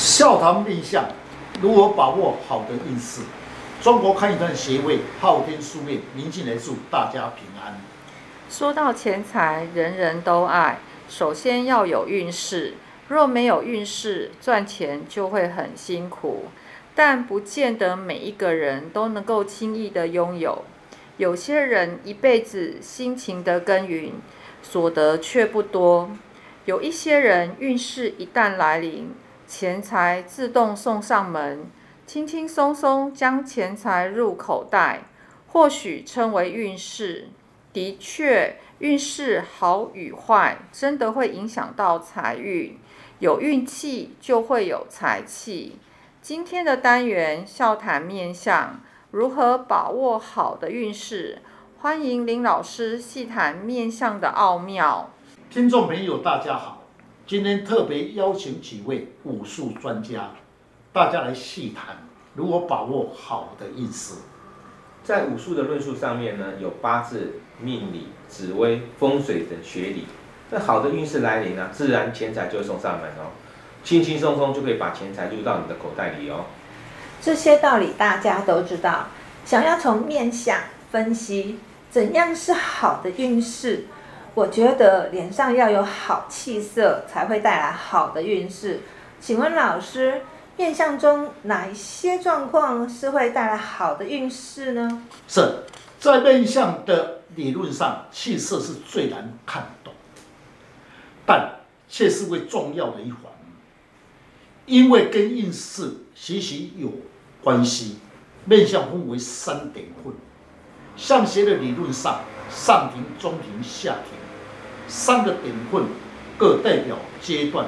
笑谈面相，如何把握好的运势？中国看一段协会昊天书院明进来祝大家平安。说到钱财，人人都爱，首先要有运势。若没有运势，赚钱就会很辛苦。但不见得每一个人都能够轻易的拥有。有些人一辈子辛勤的耕耘，所得却不多。有一些人运势一旦来临，钱财自动送上门，轻轻松松将钱财入口袋，或许称为运势。的确，运势好与坏，真的会影响到财运。有运气就会有财气。今天的单元笑谈面相，如何把握好的运势？欢迎林老师细谈面相的奥妙。听众朋友，大家好。今天特别邀请几位武术专家，大家来细谈如何把握好的运势。在武术的论述上面呢，有八字、命理、紫微、风水等学理。那好的运势来临呢，自然钱财就会送上门哦，轻轻松松就可以把钱财入到你的口袋里哦。这些道理大家都知道，想要从面相分析怎样是好的运势。我觉得脸上要有好气色，才会带来好的运势。请问老师，面相中哪一些状况是会带来好的运势呢？是在面相的理论上，气色是最难看懂，但却是为重要的一环，因为跟运势息息有关系。面相分为三点混，相学的理论上，上庭、中庭、下庭。三个点混各代表阶段，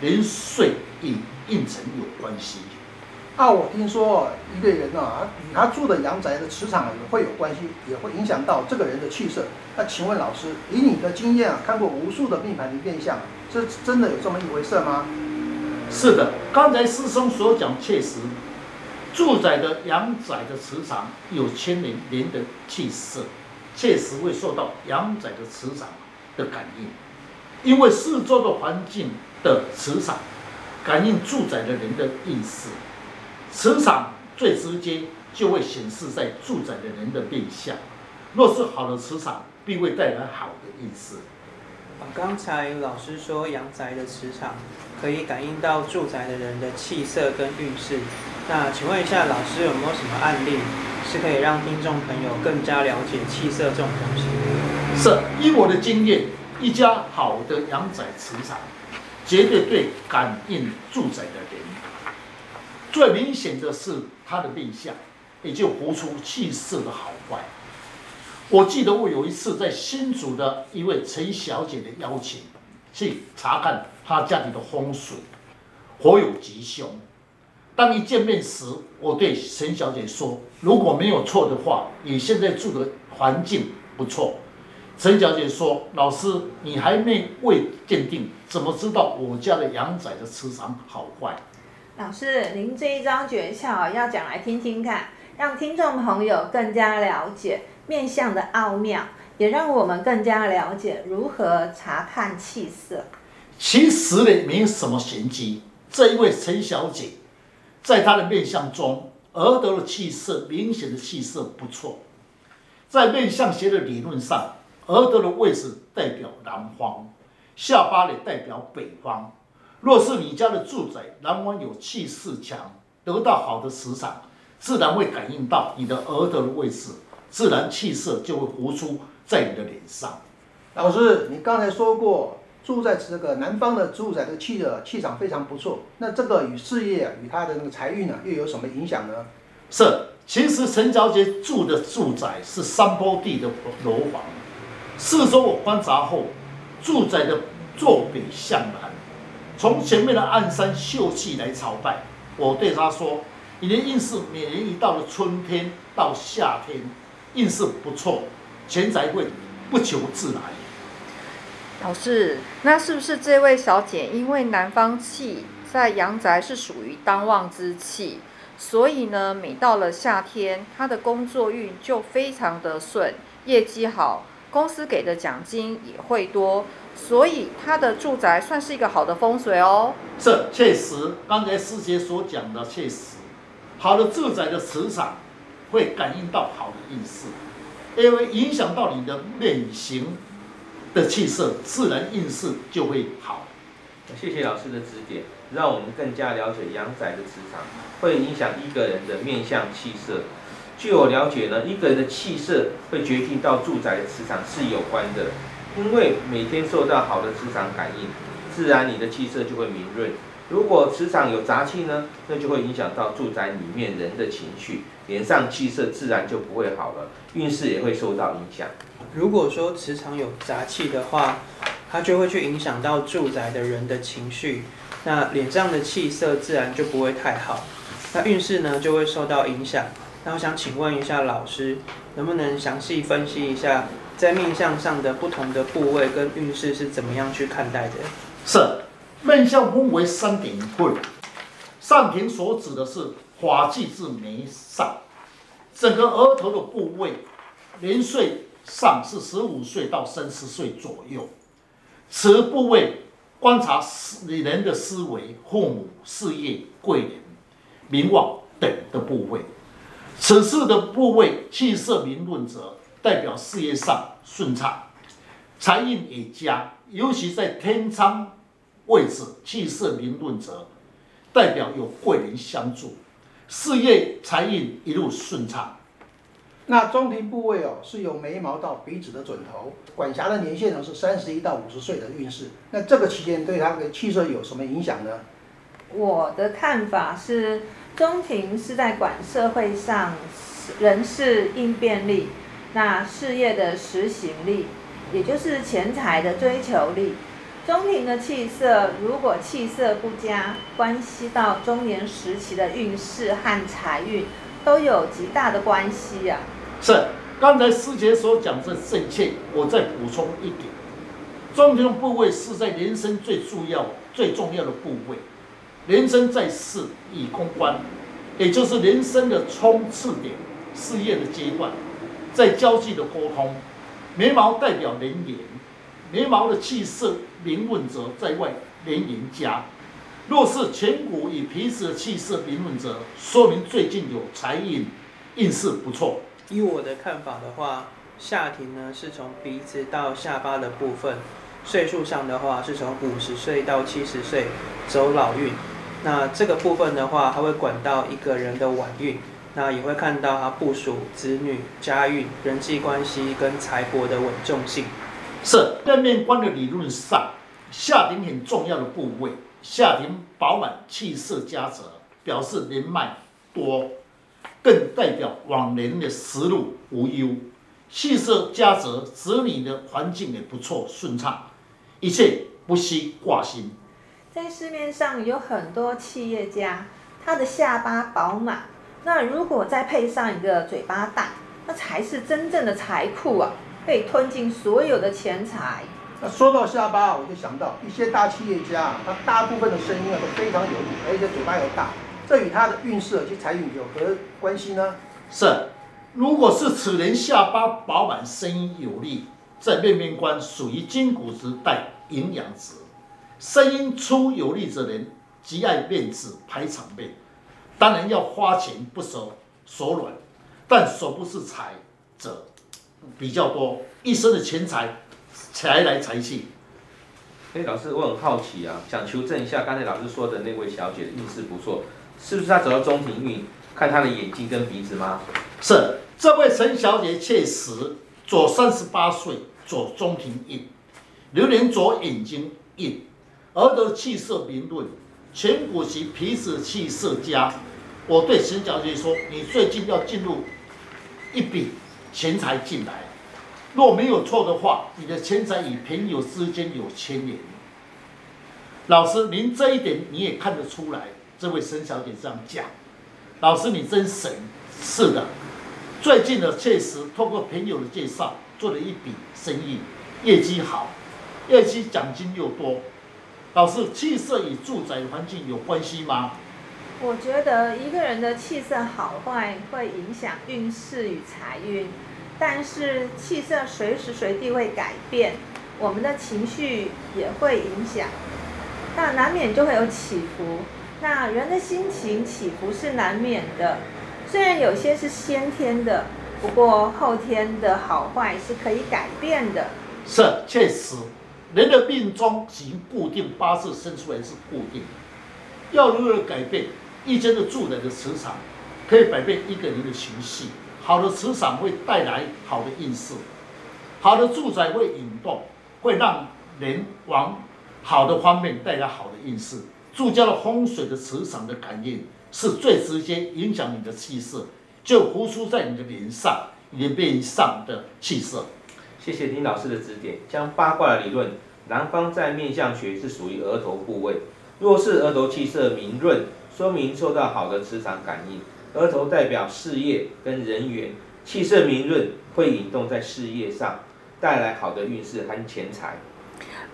连岁与运程有关系。啊，我听说一个人啊，与他住的阳宅的磁场也会有关系，也会影响到这个人的气色。那请问老师，以你的经验啊，看过无数的命盘的面相，这真的有这么一回事吗？是的，刚才师兄所讲确实，住宅的阳宅的磁场有牵连人的气色，确实会受到阳宅的磁场的感应，因为四周的环境的磁场感应住宅的人的运势，磁场最直接就会显示在住宅的人的面相。若是好的磁场，必会带来好的运势。刚才老师说阳宅的磁场可以感应到住宅的人的气色跟运势，那请问一下老师有没有什么案例是可以让听众朋友更加了解气色这种东西？是，依我的经验，一家好的阳宅磁场，绝对对感应住宅的人，最明显的是他的面相，也就活出气色的好坏。我记得我有一次在新竹的一位陈小姐的邀请，去查看她家里的风水，火有吉凶。当一见面时，我对陈小姐说：“如果没有错的话，你现在住的环境不错。”陈小姐说：“老师，你还没未鉴定，怎么知道我家的阳宅的磁场好坏？”老师，您这一张诀窍要讲来听听看，让听众朋友更加了解面相的奥妙，也让我们更加了解如何查看气色。其实呢，没有什么玄机。这一位陈小姐，在她的面相中，额头的气色明显的气色不错，在面相学的理论上。额头的位置代表南方，下巴呢代表北方。若是你家的住宅南方有气势强，得到好的磁场，自然会感应到你的额头的位置，自然气色就会浮出在你的脸上。老师，你刚才说过，住在这个南方的住宅的气的气场非常不错，那这个与事业、与他的那个财运呢，又有什么影响呢？是，其实陈小姐住的住宅是山坡地的楼房。四周我观察后，住宅的坐北向南，从前面的暗山秀气来朝拜。我对他说：“你的运势每年一到了春天到夏天，运势不错，钱财会不求自来。”老师，那是不是这位小姐因为南方气在阳宅是属于当旺之气，所以呢，每到了夏天，她的工作运就非常的顺，业绩好。公司给的奖金也会多，所以她的住宅算是一个好的风水哦。这确实，刚才师姐所讲的确实，好的住宅的磁场会感应到好的运势，因为影响到你的脸型的气色，自然运势就会好。谢谢老师的指点，让我们更加了解阳宅的磁场会影响一个人的面相气色。据我了解呢，一个人的气色会决定到住宅的磁场是有关的，因为每天受到好的磁场感应，自然你的气色就会明润。如果磁场有杂气呢，那就会影响到住宅里面人的情绪，脸上气色自然就不会好了，运势也会受到影响。如果说磁场有杂气的话，它就会去影响到住宅的人的情绪，那脸上的气色自然就不会太好，那运势呢就会受到影响。那我想请问一下老师，能不能详细分析一下，在面相上的不同的部位跟运势是怎么样去看待的？是，面相分为三点会，上庭所指的是发际至眉上，整个额头的部位，年岁上是十五岁到三十岁左右，此部位观察人的思维、父母、事业、贵人、名望等的部位。此次的部位气色明润者，代表事业上顺畅，财运也佳。尤其在天仓位置气色明润者，代表有贵人相助，事业财运一路顺畅。那中庭部位哦，是由眉毛到鼻子的准头，管辖的年限呢是三十一到五十岁的运势。那这个期间对他的气色有什么影响呢？我的看法是。中庭是在管社会上人事应变力，那事业的实行力，也就是钱财的追求力。中庭的气色，如果气色不佳，关系到中年时期的运势和财运都有极大的关系啊。是，刚才师姐所讲的正确，我再补充一点，中庭部位是在人生最重要、最重要的部位。人生在世以公关，也就是人生的冲刺点，事业的阶段，在交际的沟通，眉毛代表人缘，眉毛的气色明润者，在外连赢家。若是颧骨与鼻子的气色明润者，说明最近有财运，运势不错。以我的看法的话，下庭呢是从鼻子到下巴的部分，岁数上的话是从五十岁到七十岁，走老运。那这个部分的话，它会管到一个人的晚运，那也会看到他部属子女、家运、人际关系跟财帛的稳重性。是在面观的理论上，下庭很重要的部位，下庭饱满、气色佳者，表示人脉多，更代表往年的食路无忧。气色佳者，子女的环境也不错，顺畅，一切不需挂心。在市面上有很多企业家，他的下巴饱满，那如果再配上一个嘴巴大，那才是真正的财库啊，可以吞进所有的钱财。那说到下巴，我就想到一些大企业家，他大部分的声音啊都非常有力，而且嘴巴又大，这与他的运势及财运有何关系呢？是，如果是此人下巴饱满，声音有力，在面面观属于筋骨质带营养质。声音粗有力之人，极爱面子排场面，当然要花钱不手手软，但手不是财者比较多，一生的钱财财来财去。哎，老师，我很好奇啊，想求证一下刚才老师说的那位小姐的运势不错，是不是她走到中庭运？看她的眼睛跟鼻子吗？是，这位陈小姐确实左三十八岁，左中庭运，流年左眼睛运。额头气色明润，颧骨及鼻子气色佳。我对陈小姐说：“你最近要进入一笔钱财进来，若没有错的话，你的钱财与朋友之间有牵连。”老师，您这一点你也看得出来。这位沈小姐这样讲，老师你真神。是的，最近呢确实通过朋友的介绍做了一笔生意，业绩好，业绩奖金又多。老师，气色与住宅环境有关系吗？我觉得一个人的气色好坏会影响运势与财运，但是气色随时随地会改变，我们的情绪也会影响，那难免就会有起伏。那人的心情起伏是难免的，虽然有些是先天的，不过后天的好坏是可以改变的。是，确实，人的命中型固定，八字生出来是固定的。要如何改变？一间的住宅的磁场可以改变一个人的情绪。好的磁场会带来好的运势，好的住宅会引动，会让人往好的方面带来好的运势。住家的风水的磁场的感应是最直接影响你的气色，就浮出在你的脸上、脸面上的气色。谢谢丁老师的指点。将八卦的理论，南方在面相学是属于额头部位，若是额头气色明润，说明受到好的磁场感应。额头代表事业跟人缘，气色明润会引动在事业上，带来好的运势和钱财。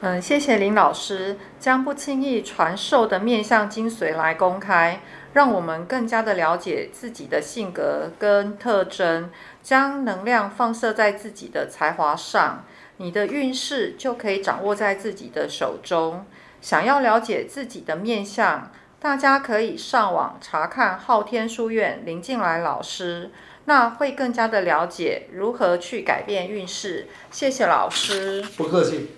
嗯，谢谢林老师将不轻易传授的面相精髓来公开，让我们更加的了解自己的性格跟特征，将能量放射在自己的才华上，你的运势就可以掌握在自己的手中。想要了解自己的面相，大家可以上网查看昊天书院林静来老师，那会更加的了解如何去改变运势。谢谢老师，不客气。